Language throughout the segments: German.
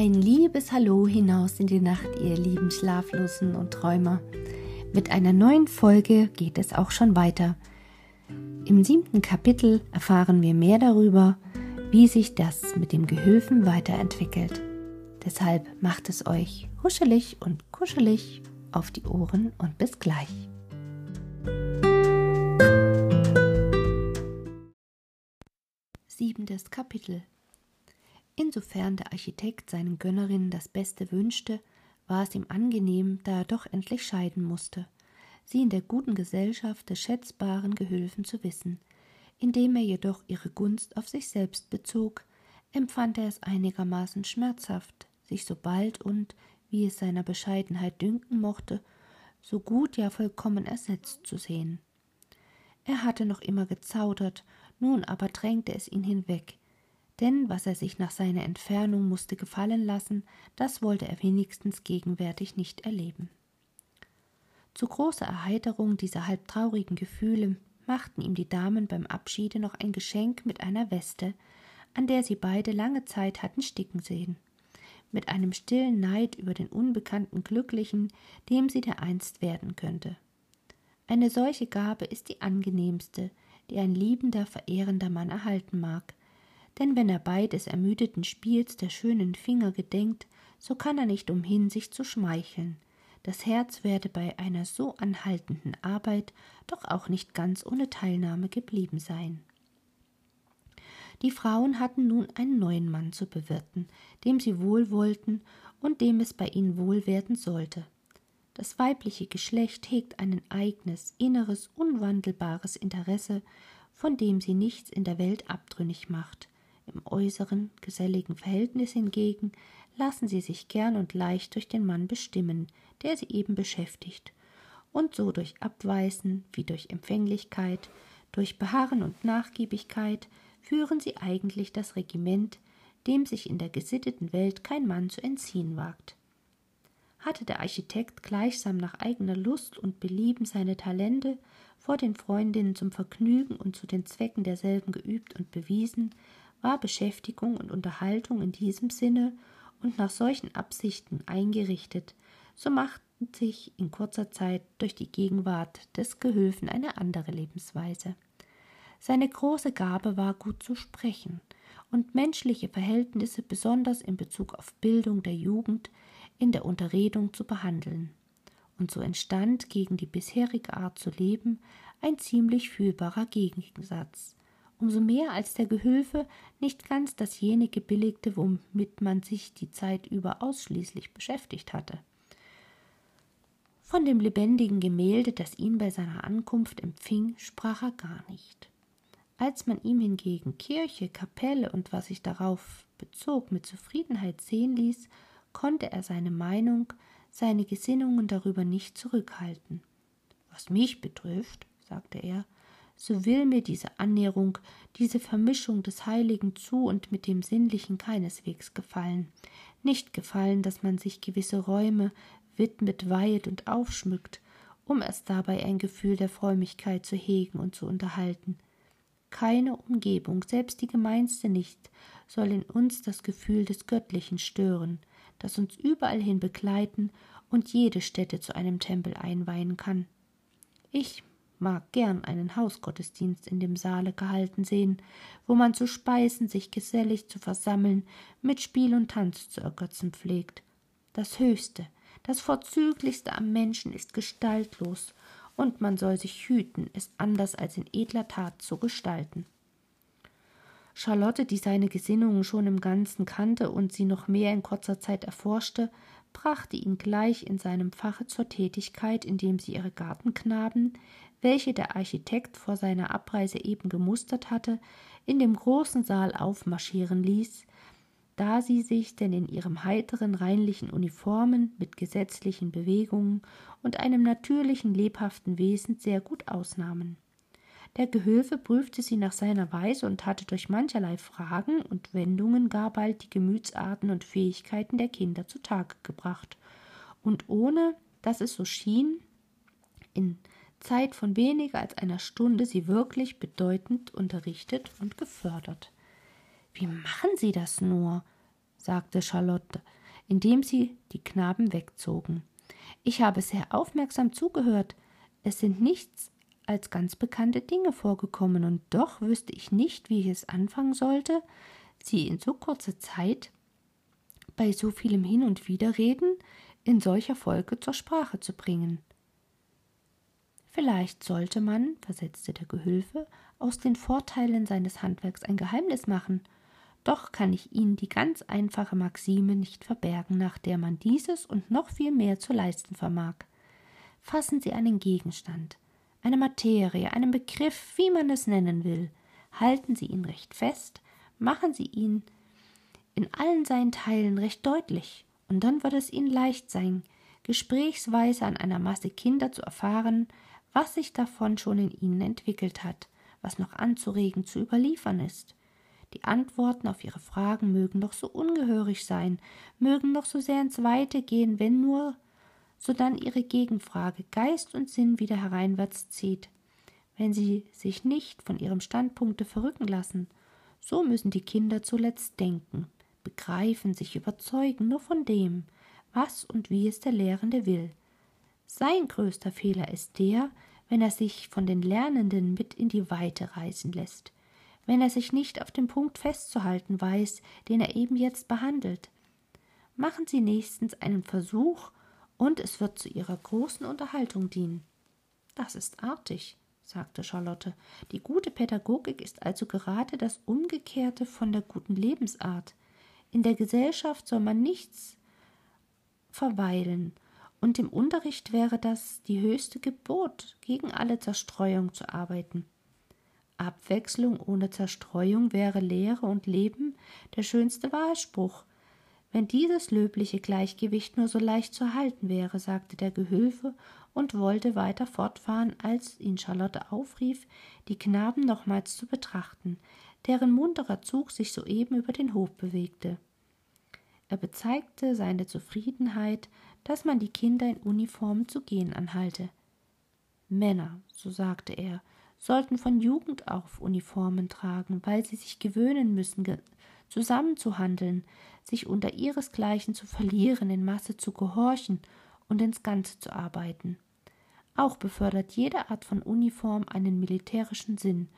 Ein liebes Hallo hinaus in die Nacht, ihr lieben Schlaflosen und Träumer. Mit einer neuen Folge geht es auch schon weiter. Im siebten Kapitel erfahren wir mehr darüber, wie sich das mit dem Gehülfen weiterentwickelt. Deshalb macht es euch huschelig und kuschelig auf die Ohren und bis gleich. Siebentes Kapitel Insofern der Architekt seinen Gönnerinnen das Beste wünschte, war es ihm angenehm, da er doch endlich scheiden musste, sie in der guten Gesellschaft des schätzbaren Gehülfen zu wissen. Indem er jedoch ihre Gunst auf sich selbst bezog, empfand er es einigermaßen schmerzhaft, sich so bald und, wie es seiner Bescheidenheit dünken mochte, so gut, ja vollkommen ersetzt zu sehen. Er hatte noch immer gezaudert, nun aber drängte es ihn hinweg, denn was er sich nach seiner Entfernung musste gefallen lassen, das wollte er wenigstens gegenwärtig nicht erleben. Zu großer Erheiterung dieser halb traurigen Gefühle machten ihm die Damen beim Abschiede noch ein Geschenk mit einer Weste, an der sie beide lange Zeit hatten sticken sehen, mit einem stillen Neid über den unbekannten Glücklichen, dem sie dereinst werden könnte. Eine solche Gabe ist die angenehmste, die ein liebender, verehrender Mann erhalten mag, denn wenn er bei des ermüdeten Spiels der schönen Finger gedenkt, so kann er nicht umhin, sich zu schmeicheln. Das Herz werde bei einer so anhaltenden Arbeit doch auch nicht ganz ohne Teilnahme geblieben sein. Die Frauen hatten nun einen neuen Mann zu bewirten, dem sie wohl wollten und dem es bei ihnen wohl werden sollte. Das weibliche Geschlecht hegt ein eigenes, inneres, unwandelbares Interesse, von dem sie nichts in der Welt abtrünnig macht, im äußeren, geselligen Verhältnis hingegen lassen sie sich gern und leicht durch den Mann bestimmen, der sie eben beschäftigt, und so durch Abweisen wie durch Empfänglichkeit, durch Beharren und Nachgiebigkeit führen sie eigentlich das Regiment, dem sich in der gesitteten Welt kein Mann zu entziehen wagt. Hatte der Architekt gleichsam nach eigener Lust und Belieben seine Talente vor den Freundinnen zum Vergnügen und zu den Zwecken derselben geübt und bewiesen, war Beschäftigung und Unterhaltung in diesem Sinne und nach solchen Absichten eingerichtet, so machten sich in kurzer Zeit durch die Gegenwart des Gehülfen eine andere Lebensweise. Seine große Gabe war gut zu sprechen und menschliche Verhältnisse besonders in Bezug auf Bildung der Jugend in der Unterredung zu behandeln. Und so entstand gegen die bisherige Art zu leben ein ziemlich fühlbarer Gegensatz, umso mehr als der Gehülfe nicht ganz dasjenige billigte, womit man sich die Zeit über ausschließlich beschäftigt hatte. Von dem lebendigen Gemälde, das ihn bei seiner Ankunft empfing, sprach er gar nicht. Als man ihm hingegen Kirche, Kapelle und was sich darauf bezog mit Zufriedenheit sehen ließ, konnte er seine Meinung, seine Gesinnungen darüber nicht zurückhalten. Was mich betrifft, sagte er, so will mir diese Annäherung, diese Vermischung des Heiligen zu und mit dem Sinnlichen keineswegs gefallen. Nicht gefallen, dass man sich gewisse Räume widmet, weihet und aufschmückt, um erst dabei ein Gefühl der Frömmigkeit zu hegen und zu unterhalten. Keine Umgebung, selbst die gemeinste nicht, soll in uns das Gefühl des Göttlichen stören, das uns überall hin begleiten und jede Stätte zu einem Tempel einweihen kann. Ich mag gern einen Hausgottesdienst in dem Saale gehalten sehen, wo man zu speisen, sich gesellig zu versammeln, mit Spiel und Tanz zu ergötzen pflegt. Das Höchste, das Vorzüglichste am Menschen ist gestaltlos, und man soll sich hüten, es anders als in edler Tat zu gestalten. Charlotte, die seine Gesinnungen schon im Ganzen kannte und sie noch mehr in kurzer Zeit erforschte, brachte ihn gleich in seinem Fache zur Tätigkeit, indem sie ihre Gartenknaben, welche der Architekt vor seiner Abreise eben gemustert hatte, in dem großen Saal aufmarschieren ließ, da sie sich denn in ihrem heiteren, reinlichen Uniformen mit gesetzlichen Bewegungen und einem natürlichen, lebhaften Wesen sehr gut ausnahmen. Der Gehülfe prüfte sie nach seiner Weise und hatte durch mancherlei Fragen und Wendungen gar bald die Gemütsarten und Fähigkeiten der Kinder zutage gebracht, und ohne dass es so schien, in Zeit von weniger als einer Stunde sie wirklich bedeutend unterrichtet und gefördert. Wie machen Sie das nur? sagte Charlotte, indem sie die Knaben wegzogen. Ich habe sehr aufmerksam zugehört. Es sind nichts als ganz bekannte Dinge vorgekommen, und doch wüsste ich nicht, wie ich es anfangen sollte, sie in so kurzer Zeit bei so vielem Hin und Widerreden in solcher Folge zur Sprache zu bringen. Vielleicht sollte man, versetzte der Gehülfe, aus den Vorteilen seines Handwerks ein Geheimnis machen, doch kann ich Ihnen die ganz einfache Maxime nicht verbergen, nach der man dieses und noch viel mehr zu leisten vermag. Fassen Sie einen Gegenstand, eine Materie, einen Begriff, wie man es nennen will, halten Sie ihn recht fest, machen Sie ihn in allen seinen Teilen recht deutlich, und dann wird es Ihnen leicht sein, gesprächsweise an einer Masse Kinder zu erfahren, was sich davon schon in ihnen entwickelt hat, was noch anzuregen zu überliefern ist. Die Antworten auf ihre Fragen mögen doch so ungehörig sein, mögen doch so sehr ins Weite gehen, wenn nur sodann ihre Gegenfrage Geist und Sinn wieder hereinwärts zieht, wenn sie sich nicht von ihrem Standpunkte verrücken lassen. So müssen die Kinder zuletzt denken, begreifen, sich überzeugen nur von dem, was und wie es der Lehrende will. Sein größter Fehler ist der, wenn er sich von den Lernenden mit in die Weite reißen lässt, wenn er sich nicht auf den Punkt festzuhalten weiß, den er eben jetzt behandelt. Machen Sie nächstens einen Versuch, und es wird zu Ihrer großen Unterhaltung dienen. Das ist artig, sagte Charlotte. Die gute Pädagogik ist also gerade das Umgekehrte von der guten Lebensart. In der Gesellschaft soll man nichts verweilen, und im Unterricht wäre das die höchste Gebot, gegen alle Zerstreuung zu arbeiten. Abwechslung ohne Zerstreuung wäre Lehre und Leben der schönste Wahlspruch. Wenn dieses löbliche Gleichgewicht nur so leicht zu halten wäre, sagte der Gehülfe und wollte weiter fortfahren, als ihn Charlotte aufrief, die Knaben nochmals zu betrachten, deren munterer Zug sich soeben über den Hof bewegte. Er bezeigte seine Zufriedenheit, dass man die Kinder in Uniformen zu gehen anhalte. Männer, so sagte er, sollten von Jugend auf Uniformen tragen, weil sie sich gewöhnen müssen, zusammenzuhandeln, sich unter ihresgleichen zu verlieren, in Masse zu gehorchen und ins Ganze zu arbeiten. Auch befördert jede Art von Uniform einen militärischen Sinn,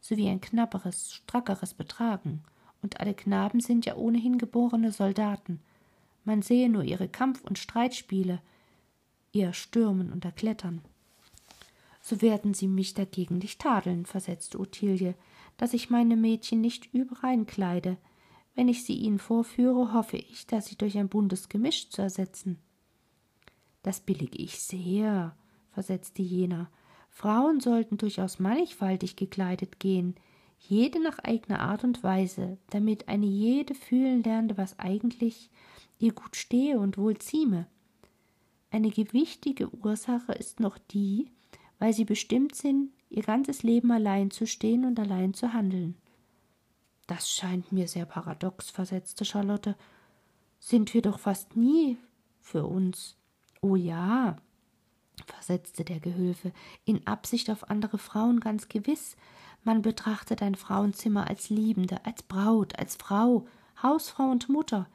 sowie ein knapperes, strackeres Betragen, und alle Knaben sind ja ohnehin geborene Soldaten, man sehe nur ihre Kampf- und Streitspiele, ihr Stürmen und Erklettern. So werden Sie mich dagegen nicht tadeln, versetzte Ottilie, dass ich meine Mädchen nicht überein kleide. Wenn ich sie Ihnen vorführe, hoffe ich, dass sie durch ein buntes Gemisch zu ersetzen. Das billige ich sehr, versetzte jener. Frauen sollten durchaus mannigfaltig gekleidet gehen, jede nach eigener Art und Weise, damit eine jede fühlen lernte, was eigentlich ihr gut stehe und wohl zieme. Eine gewichtige Ursache ist noch die, weil sie bestimmt sind, ihr ganzes Leben allein zu stehen und allein zu handeln. Das scheint mir sehr paradox, versetzte Charlotte. Sind wir doch fast nie für uns. Oh ja, versetzte der Gehülfe, in Absicht auf andere Frauen ganz gewiss. Man betrachtet ein Frauenzimmer als Liebende, als Braut, als Frau, Hausfrau und Mutter.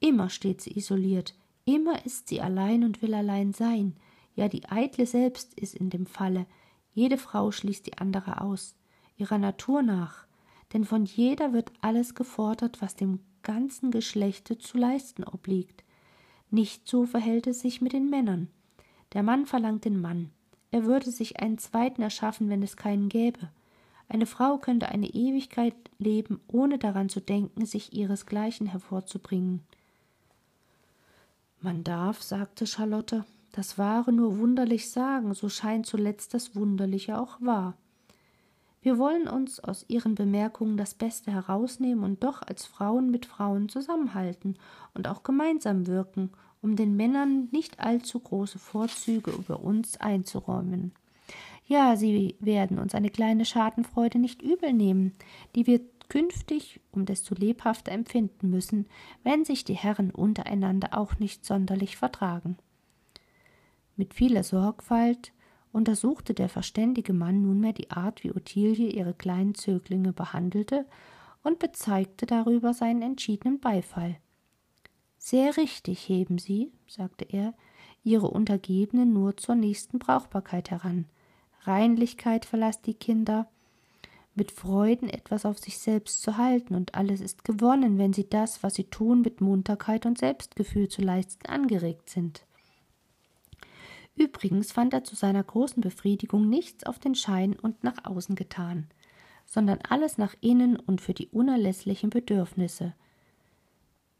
Immer steht sie isoliert, immer ist sie allein und will allein sein. Ja, die Eitle selbst ist in dem Falle. Jede Frau schließt die andere aus, ihrer Natur nach. Denn von jeder wird alles gefordert, was dem ganzen Geschlechte zu leisten obliegt. Nicht so verhält es sich mit den Männern. Der Mann verlangt den Mann. Er würde sich einen zweiten erschaffen, wenn es keinen gäbe. Eine Frau könnte eine Ewigkeit leben, ohne daran zu denken, sich ihresgleichen hervorzubringen. Man darf, sagte Charlotte, das Wahre nur wunderlich sagen, so scheint zuletzt das Wunderliche auch wahr. Wir wollen uns aus Ihren Bemerkungen das Beste herausnehmen und doch als Frauen mit Frauen zusammenhalten und auch gemeinsam wirken, um den Männern nicht allzu große Vorzüge über uns einzuräumen. Ja, Sie werden uns eine kleine Schadenfreude nicht übel nehmen, die wir künftig um desto lebhafter empfinden müssen, wenn sich die Herren untereinander auch nicht sonderlich vertragen. Mit vieler Sorgfalt untersuchte der verständige Mann nunmehr die Art, wie Ottilie ihre kleinen Zöglinge behandelte, und bezeigte darüber seinen entschiedenen Beifall. Sehr richtig heben Sie, sagte er, Ihre Untergebenen nur zur nächsten Brauchbarkeit heran. Reinlichkeit verlasst die Kinder, mit Freuden etwas auf sich selbst zu halten, und alles ist gewonnen, wenn sie das, was sie tun, mit Munterkeit und Selbstgefühl zu leisten angeregt sind. Übrigens fand er zu seiner großen Befriedigung nichts auf den Schein und nach außen getan, sondern alles nach innen und für die unerlässlichen Bedürfnisse.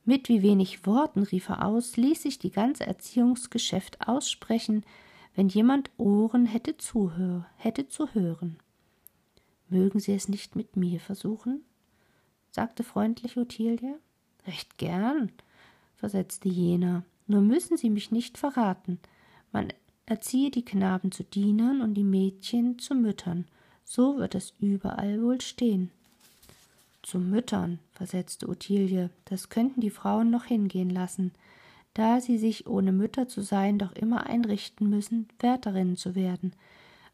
Mit wie wenig Worten rief er aus, ließ sich die ganze Erziehungsgeschäft aussprechen, wenn jemand Ohren hätte, zuhör, hätte zu hören. Mögen Sie es nicht mit mir versuchen? sagte freundlich Ottilie. Recht gern, versetzte jener. Nur müssen Sie mich nicht verraten. Man erziehe die Knaben zu Dienern und die Mädchen zu Müttern. So wird es überall wohl stehen. Zu Müttern, versetzte Ottilie, das könnten die Frauen noch hingehen lassen, da sie sich, ohne Mütter zu sein, doch immer einrichten müssen, Wärterinnen zu werden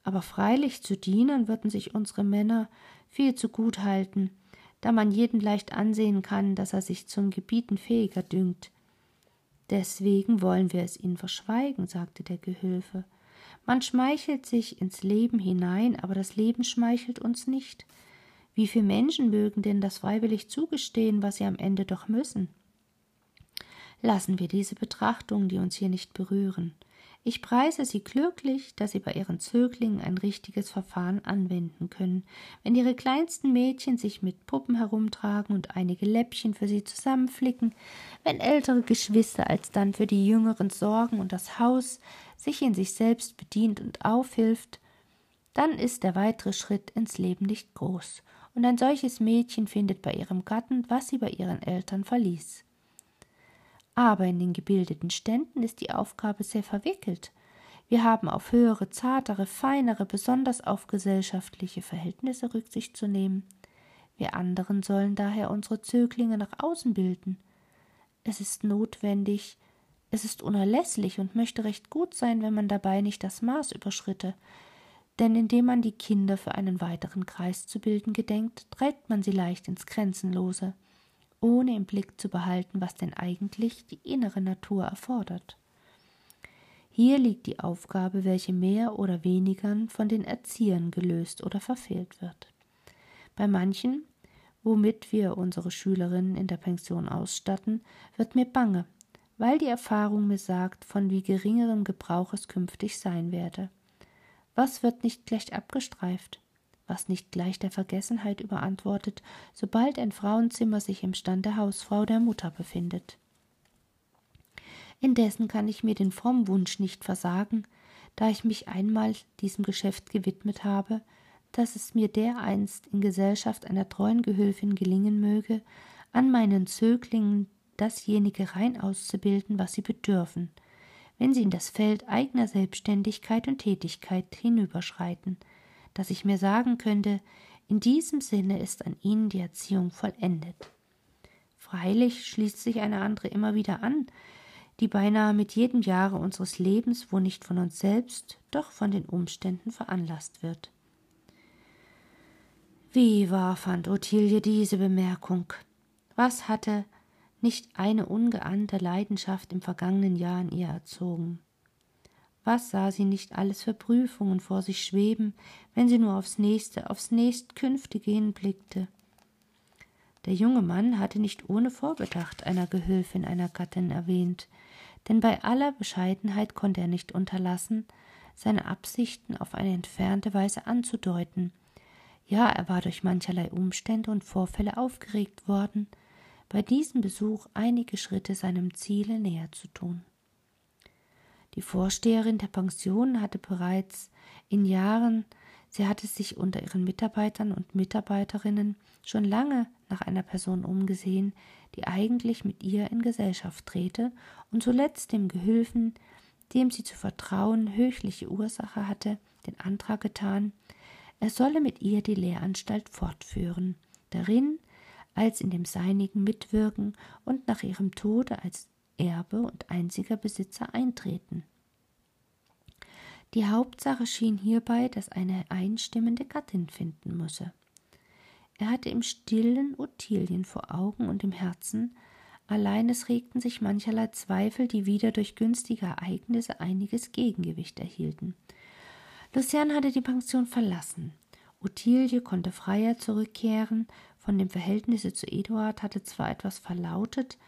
aber freilich zu Dienern würden sich unsere Männer viel zu gut halten, da man jeden leicht ansehen kann, dass er sich zum Gebieten fähiger dünkt. Deswegen wollen wir es ihnen verschweigen, sagte der Gehülfe. Man schmeichelt sich ins Leben hinein, aber das Leben schmeichelt uns nicht. Wie viele Menschen mögen denn das freiwillig zugestehen, was sie am Ende doch müssen? Lassen wir diese Betrachtungen, die uns hier nicht berühren. Ich preise Sie glücklich, dass Sie bei Ihren Zöglingen ein richtiges Verfahren anwenden können. Wenn Ihre kleinsten Mädchen sich mit Puppen herumtragen und einige Läppchen für sie zusammenflicken, wenn ältere Geschwister alsdann für die Jüngeren sorgen und das Haus sich in sich selbst bedient und aufhilft, dann ist der weitere Schritt ins Leben nicht groß, und ein solches Mädchen findet bei ihrem Gatten, was sie bei ihren Eltern verließ. Aber in den gebildeten Ständen ist die Aufgabe sehr verwickelt. Wir haben auf höhere, zartere, feinere, besonders auf gesellschaftliche Verhältnisse Rücksicht zu nehmen. Wir anderen sollen daher unsere Zöglinge nach außen bilden. Es ist notwendig, es ist unerlässlich und möchte recht gut sein, wenn man dabei nicht das Maß überschritte. Denn indem man die Kinder für einen weiteren Kreis zu bilden gedenkt, trägt man sie leicht ins Grenzenlose ohne im Blick zu behalten, was denn eigentlich die innere Natur erfordert. Hier liegt die Aufgabe, welche mehr oder weniger von den Erziehern gelöst oder verfehlt wird. Bei manchen, womit wir unsere Schülerinnen in der Pension ausstatten, wird mir bange, weil die Erfahrung mir sagt, von wie geringerem Gebrauch es künftig sein werde. Was wird nicht gleich abgestreift? Was nicht gleich der Vergessenheit überantwortet, sobald ein Frauenzimmer sich im Stand der Hausfrau der Mutter befindet. Indessen kann ich mir den frommen Wunsch nicht versagen, da ich mich einmal diesem Geschäft gewidmet habe, dass es mir dereinst in Gesellschaft einer treuen Gehülfin gelingen möge, an meinen Zöglingen dasjenige rein auszubilden, was sie bedürfen, wenn sie in das Feld eigener Selbstständigkeit und Tätigkeit hinüberschreiten, dass ich mir sagen könnte, in diesem Sinne ist an ihnen die Erziehung vollendet. Freilich schließt sich eine andere immer wieder an, die beinahe mit jedem Jahre unseres Lebens, wo nicht von uns selbst, doch von den Umständen veranlasst wird. Wie wahr fand Ottilie diese Bemerkung? Was hatte nicht eine ungeahnte Leidenschaft im vergangenen Jahr in ihr erzogen? Was sah sie nicht alles für Prüfungen vor sich schweben, wenn sie nur aufs nächste, aufs nächstkünftige hinblickte? Der junge Mann hatte nicht ohne Vorbedacht einer Gehülfin einer Gattin erwähnt, denn bei aller Bescheidenheit konnte er nicht unterlassen, seine Absichten auf eine entfernte Weise anzudeuten. Ja, er war durch mancherlei Umstände und Vorfälle aufgeregt worden, bei diesem Besuch einige Schritte seinem Ziele näher zu tun. Die Vorsteherin der Pension hatte bereits in Jahren, sie hatte sich unter ihren Mitarbeitern und Mitarbeiterinnen schon lange nach einer Person umgesehen, die eigentlich mit ihr in Gesellschaft trete und zuletzt dem Gehülfen, dem sie zu vertrauen höchliche Ursache hatte, den Antrag getan, er solle mit ihr die Lehranstalt fortführen, darin als in dem seinigen mitwirken und nach ihrem Tode als Erbe und einziger Besitzer eintreten. Die Hauptsache schien hierbei, dass eine einstimmende Gattin finden müsse. Er hatte im stillen Ottilien vor Augen und im Herzen, allein es regten sich mancherlei Zweifel, die wieder durch günstige Ereignisse einiges Gegengewicht erhielten. Lucian hatte die Pension verlassen. Ottilie konnte freier zurückkehren, von dem Verhältnisse zu Eduard hatte zwar etwas verlautet,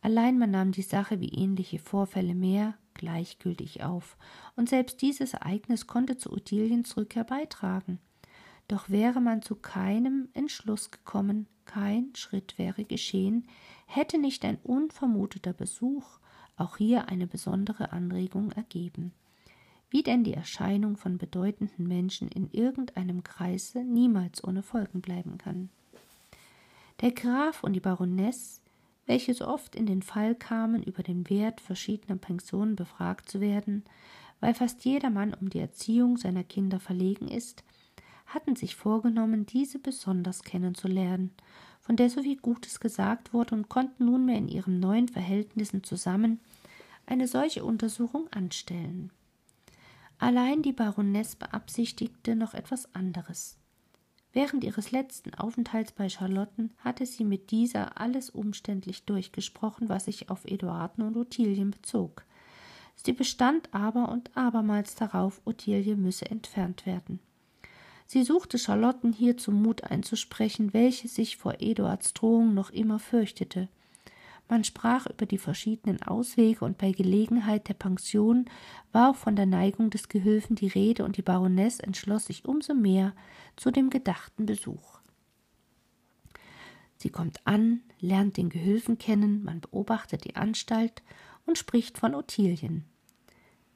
allein man nahm die Sache wie ähnliche Vorfälle mehr gleichgültig auf, und selbst dieses Ereignis konnte zu Ottiliens Rückkehr beitragen. Doch wäre man zu keinem Entschluss gekommen, kein Schritt wäre geschehen, hätte nicht ein unvermuteter Besuch auch hier eine besondere Anregung ergeben. Wie denn die Erscheinung von bedeutenden Menschen in irgendeinem Kreise niemals ohne Folgen bleiben kann. Der Graf und die Baronesse, welche so oft in den Fall kamen, über den Wert verschiedener Pensionen befragt zu werden, weil fast jeder Mann um die Erziehung seiner Kinder verlegen ist, hatten sich vorgenommen, diese besonders kennenzulernen, von der so viel Gutes gesagt wurde und konnten nunmehr in ihren neuen Verhältnissen zusammen eine solche Untersuchung anstellen. Allein die Baronesse beabsichtigte noch etwas anderes. Während ihres letzten Aufenthalts bei Charlotten hatte sie mit dieser alles umständlich durchgesprochen, was sich auf Eduarden und Ottilien bezog. Sie bestand aber und abermals darauf, Ottilie müsse entfernt werden. Sie suchte Charlotten hierzu Mut einzusprechen, welche sich vor Eduards Drohung noch immer fürchtete. Man sprach über die verschiedenen Auswege, und bei Gelegenheit der Pension war auch von der Neigung des Gehülfen die Rede, und die Baronesse entschloss sich umso mehr zu dem gedachten Besuch. Sie kommt an, lernt den Gehülfen kennen, man beobachtet die Anstalt und spricht von Ottilien.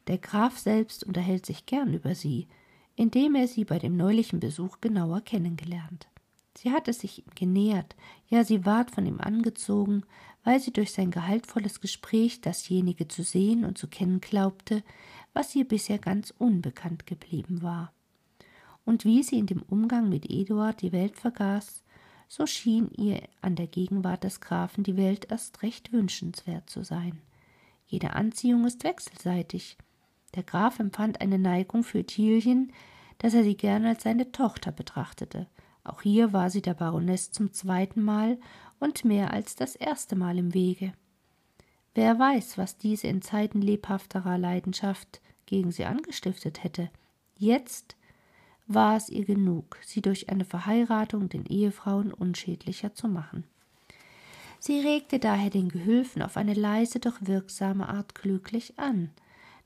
Der Graf selbst unterhält sich gern über sie, indem er sie bei dem neulichen Besuch genauer kennengelernt. Sie hatte sich ihm genähert, ja sie ward von ihm angezogen, weil sie durch sein gehaltvolles Gespräch dasjenige zu sehen und zu kennen glaubte, was ihr bisher ganz unbekannt geblieben war. Und wie sie in dem Umgang mit Eduard die Welt vergaß, so schien ihr an der Gegenwart des Grafen die Welt erst recht wünschenswert zu sein. Jede Anziehung ist wechselseitig, der Graf empfand eine Neigung für Tilchen, dass er sie gern als seine Tochter betrachtete. Auch hier war sie der Baroness zum zweiten Mal und mehr als das erste Mal im Wege. Wer weiß, was diese in Zeiten lebhafterer Leidenschaft gegen sie angestiftet hätte. Jetzt war es ihr genug, sie durch eine Verheiratung den Ehefrauen unschädlicher zu machen. Sie regte daher den Gehülfen auf eine leise, doch wirksame Art glücklich an,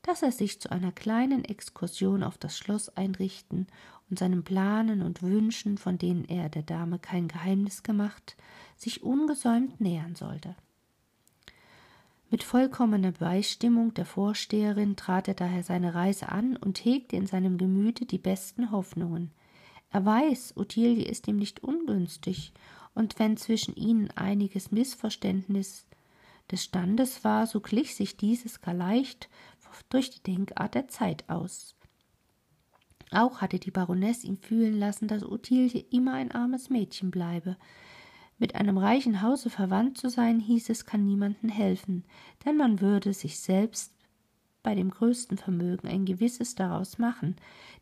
dass er sich zu einer kleinen Exkursion auf das Schloss einrichten und seinen Planen und Wünschen, von denen er der Dame kein Geheimnis gemacht, sich ungesäumt nähern sollte. Mit vollkommener Beistimmung der Vorsteherin trat er daher seine Reise an und hegte in seinem Gemüte die besten Hoffnungen. Er weiß, Ottilie ist ihm nicht ungünstig, und wenn zwischen ihnen einiges Missverständnis des Standes war, so glich sich dieses gar leicht durch die Denkart der Zeit aus. Auch hatte die Baronesse ihm fühlen lassen, dass Ottilie immer ein armes Mädchen bleibe. Mit einem reichen Hause verwandt zu sein, hieß es, kann niemanden helfen, denn man würde sich selbst bei dem größten Vermögen ein gewisses daraus machen,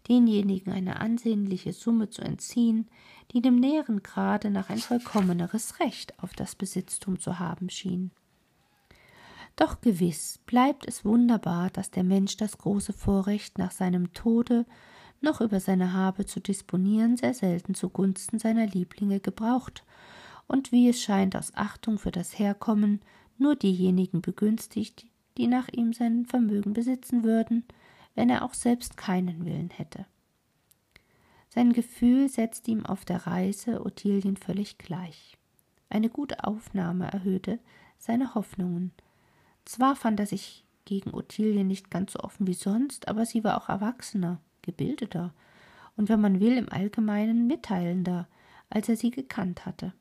denjenigen eine ansehnliche Summe zu entziehen, die dem näheren Grade nach ein vollkommeneres Recht auf das Besitztum zu haben schien. Doch gewiss bleibt es wunderbar, dass der Mensch das große Vorrecht, nach seinem Tode noch über seine Habe zu disponieren, sehr selten zugunsten seiner Lieblinge gebraucht, und wie es scheint aus Achtung für das Herkommen nur diejenigen begünstigt, die nach ihm sein Vermögen besitzen würden, wenn er auch selbst keinen Willen hätte. Sein Gefühl setzt ihm auf der Reise Ottilien völlig gleich. Eine gute Aufnahme erhöhte seine Hoffnungen, zwar fand er sich gegen Ottilie nicht ganz so offen wie sonst, aber sie war auch erwachsener, gebildeter und wenn man will im Allgemeinen mitteilender, als er sie gekannt hatte.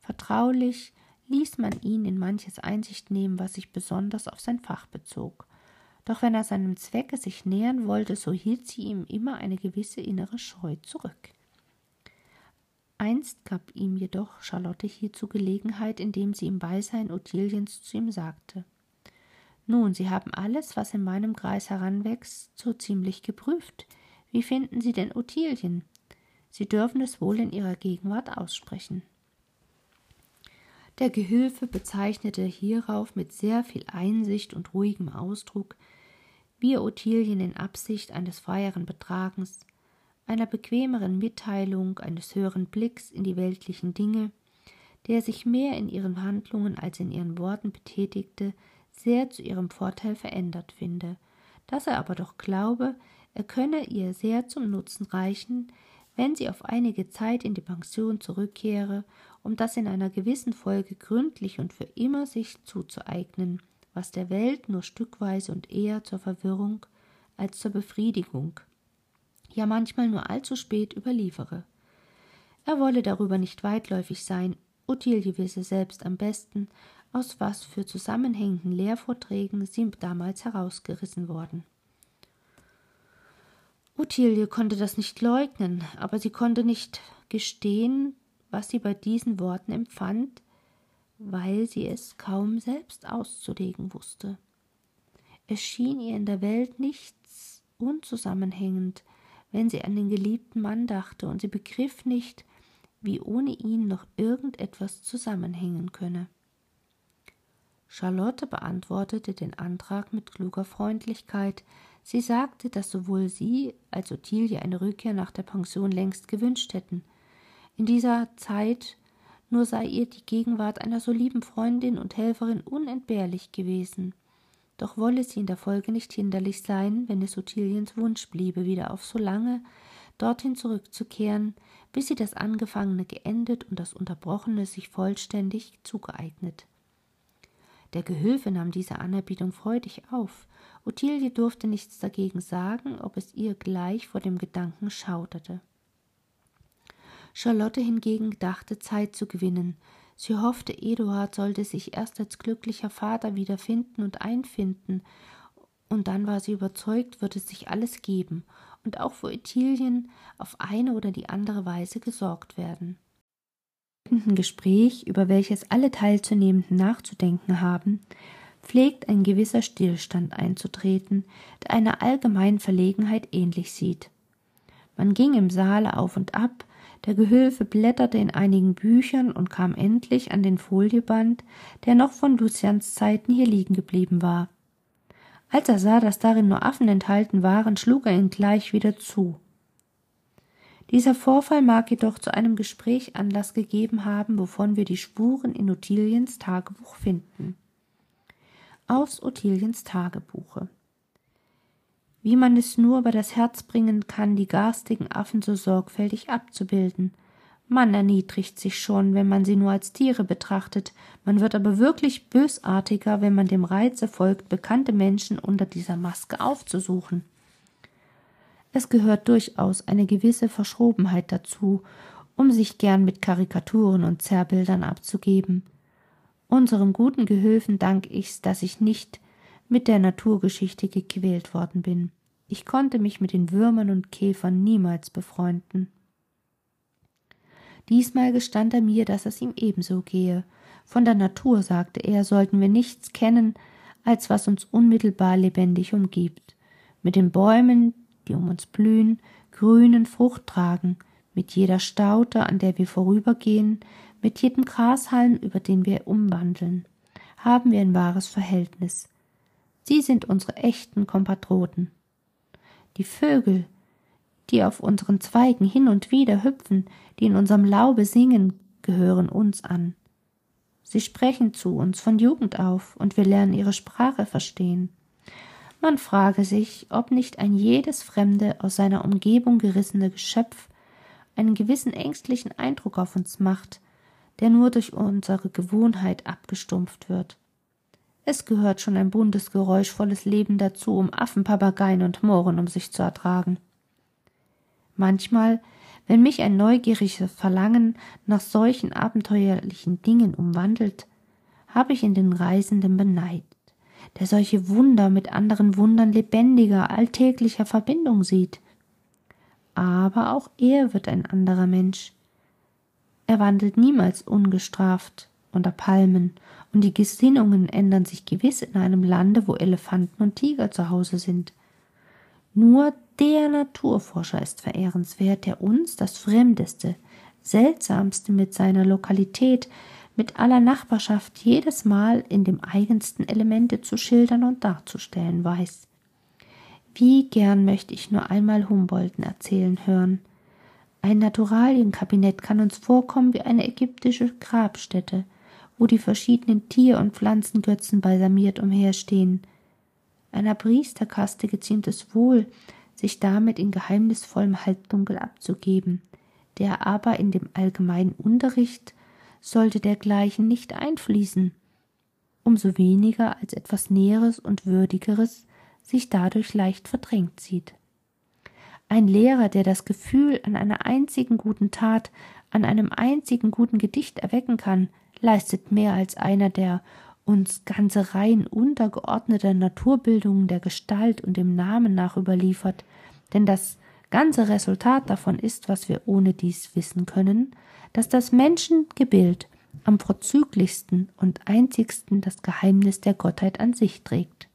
Vertraulich ließ man ihn in manches Einsicht nehmen, was sich besonders auf sein Fach bezog. Doch wenn er seinem Zwecke sich nähern wollte, so hielt sie ihm immer eine gewisse innere Scheu zurück. Einst gab ihm jedoch Charlotte hierzu Gelegenheit, indem sie im Beisein Ottiliens zu ihm sagte nun, Sie haben alles, was in meinem Kreis heranwächst, so ziemlich geprüft. Wie finden Sie denn Ottilien? Sie dürfen es wohl in Ihrer Gegenwart aussprechen. Der Gehilfe bezeichnete hierauf mit sehr viel Einsicht und ruhigem Ausdruck, wie er Ottilien in Absicht eines freieren Betragens, einer bequemeren Mitteilung, eines höheren Blicks in die weltlichen Dinge, der sich mehr in ihren Handlungen als in ihren Worten betätigte, sehr zu ihrem Vorteil verändert finde, dass er aber doch glaube, er könne ihr sehr zum Nutzen reichen, wenn sie auf einige Zeit in die Pension zurückkehre, um das in einer gewissen Folge gründlich und für immer sich zuzueignen, was der Welt nur stückweise und eher zur Verwirrung als zur Befriedigung, ja manchmal nur allzu spät überliefere. Er wolle darüber nicht weitläufig sein, Ottilie wisse selbst am besten, aus was für zusammenhängenden Lehrvorträgen sie damals herausgerissen worden. Ottilie konnte das nicht leugnen, aber sie konnte nicht gestehen, was sie bei diesen Worten empfand, weil sie es kaum selbst auszulegen wusste. Es schien ihr in der Welt nichts unzusammenhängend, wenn sie an den geliebten Mann dachte, und sie begriff nicht, wie ohne ihn noch irgendetwas zusammenhängen könne. Charlotte beantwortete den Antrag mit kluger Freundlichkeit. Sie sagte, dass sowohl sie als Ottilie eine Rückkehr nach der Pension längst gewünscht hätten. In dieser Zeit nur sei ihr die Gegenwart einer so lieben Freundin und Helferin unentbehrlich gewesen. Doch wolle sie in der Folge nicht hinderlich sein, wenn es Ottiliens Wunsch bliebe, wieder auf so lange dorthin zurückzukehren, bis sie das Angefangene geendet und das Unterbrochene sich vollständig zugeeignet. Der Gehilfe nahm diese Anerbietung freudig auf. Ottilie durfte nichts dagegen sagen, ob es ihr gleich vor dem Gedanken schauderte. Charlotte hingegen dachte Zeit zu gewinnen. Sie hoffte, Eduard sollte sich erst als glücklicher Vater wiederfinden und einfinden, und dann war sie überzeugt, würde sich alles geben und auch für Ettilien auf eine oder die andere Weise gesorgt werden. Im Gespräch, über welches alle Teilzunehmenden nachzudenken haben, pflegt ein gewisser Stillstand einzutreten, der einer allgemeinen Verlegenheit ähnlich sieht. Man ging im Saale auf und ab, der Gehülfe blätterte in einigen Büchern und kam endlich an den Folieband, der noch von Lucians Zeiten hier liegen geblieben war. Als er sah, dass darin nur Affen enthalten waren, schlug er ihn gleich wieder zu. Dieser Vorfall mag jedoch zu einem Gespräch Anlass gegeben haben, wovon wir die Spuren in Ottiliens Tagebuch finden. Aus Ottiliens Tagebuche wie man es nur über das Herz bringen kann, die garstigen Affen so sorgfältig abzubilden. Man erniedrigt sich schon, wenn man sie nur als Tiere betrachtet, man wird aber wirklich bösartiger, wenn man dem Reize folgt, bekannte Menschen unter dieser Maske aufzusuchen. Es gehört durchaus eine gewisse Verschrobenheit dazu, um sich gern mit Karikaturen und Zerrbildern abzugeben. Unserem guten Gehilfen dank ich's, dass ich nicht mit der Naturgeschichte gequält worden bin. Ich konnte mich mit den Würmern und Käfern niemals befreunden. Diesmal gestand er mir, dass es ihm ebenso gehe. Von der Natur, sagte er, sollten wir nichts kennen, als was uns unmittelbar lebendig umgibt. Mit den Bäumen, die um uns blühen, grünen Frucht tragen, mit jeder Staute, an der wir vorübergehen, mit jedem Grashalm, über den wir umwandeln, haben wir ein wahres Verhältnis. Sie sind unsere echten Kompatroten. Die Vögel, die auf unseren Zweigen hin und wieder hüpfen, die in unserem Laube singen, gehören uns an. Sie sprechen zu uns von Jugend auf, und wir lernen ihre Sprache verstehen. Man frage sich, ob nicht ein jedes fremde, aus seiner Umgebung gerissene Geschöpf einen gewissen ängstlichen Eindruck auf uns macht, der nur durch unsere Gewohnheit abgestumpft wird. Es gehört schon ein buntes, geräuschvolles Leben dazu, um Affen, Papageien und Mohren um sich zu ertragen. Manchmal, wenn mich ein neugieriges Verlangen nach solchen abenteuerlichen Dingen umwandelt, habe ich in den Reisenden beneidet, der solche Wunder mit anderen Wundern lebendiger, alltäglicher Verbindung sieht. Aber auch er wird ein anderer Mensch. Er wandelt niemals ungestraft unter Palmen und die Gesinnungen ändern sich gewiss in einem Lande, wo Elefanten und Tiger zu Hause sind. Nur der Naturforscher ist verehrenswert, der uns das Fremdeste, Seltsamste mit seiner Lokalität, mit aller Nachbarschaft jedes Mal in dem eigensten Elemente zu schildern und darzustellen weiß. Wie gern möchte ich nur einmal Humboldten erzählen hören. Ein Naturalienkabinett kann uns vorkommen wie eine ägyptische Grabstätte, wo die verschiedenen Tier- und Pflanzengötzen balsamiert umherstehen. Einer Priesterkaste geziemt es wohl, sich damit in geheimnisvollem Halbdunkel abzugeben, der aber in dem allgemeinen Unterricht sollte dergleichen nicht einfließen, umso weniger als etwas Näheres und Würdigeres sich dadurch leicht verdrängt sieht. Ein Lehrer, der das Gefühl an einer einzigen guten Tat, an einem einzigen guten Gedicht erwecken kann, leistet mehr als einer, der uns ganze Reihen untergeordneter Naturbildungen der Gestalt und dem Namen nach überliefert, denn das ganze Resultat davon ist, was wir ohne dies wissen können, dass das Menschengebild am vorzüglichsten und einzigsten das Geheimnis der Gottheit an sich trägt.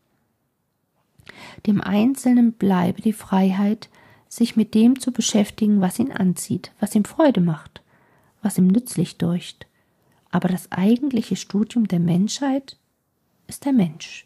Dem Einzelnen bleibe die Freiheit, sich mit dem zu beschäftigen, was ihn anzieht, was ihm Freude macht, was ihm nützlich deucht. Aber das eigentliche Studium der Menschheit ist der Mensch.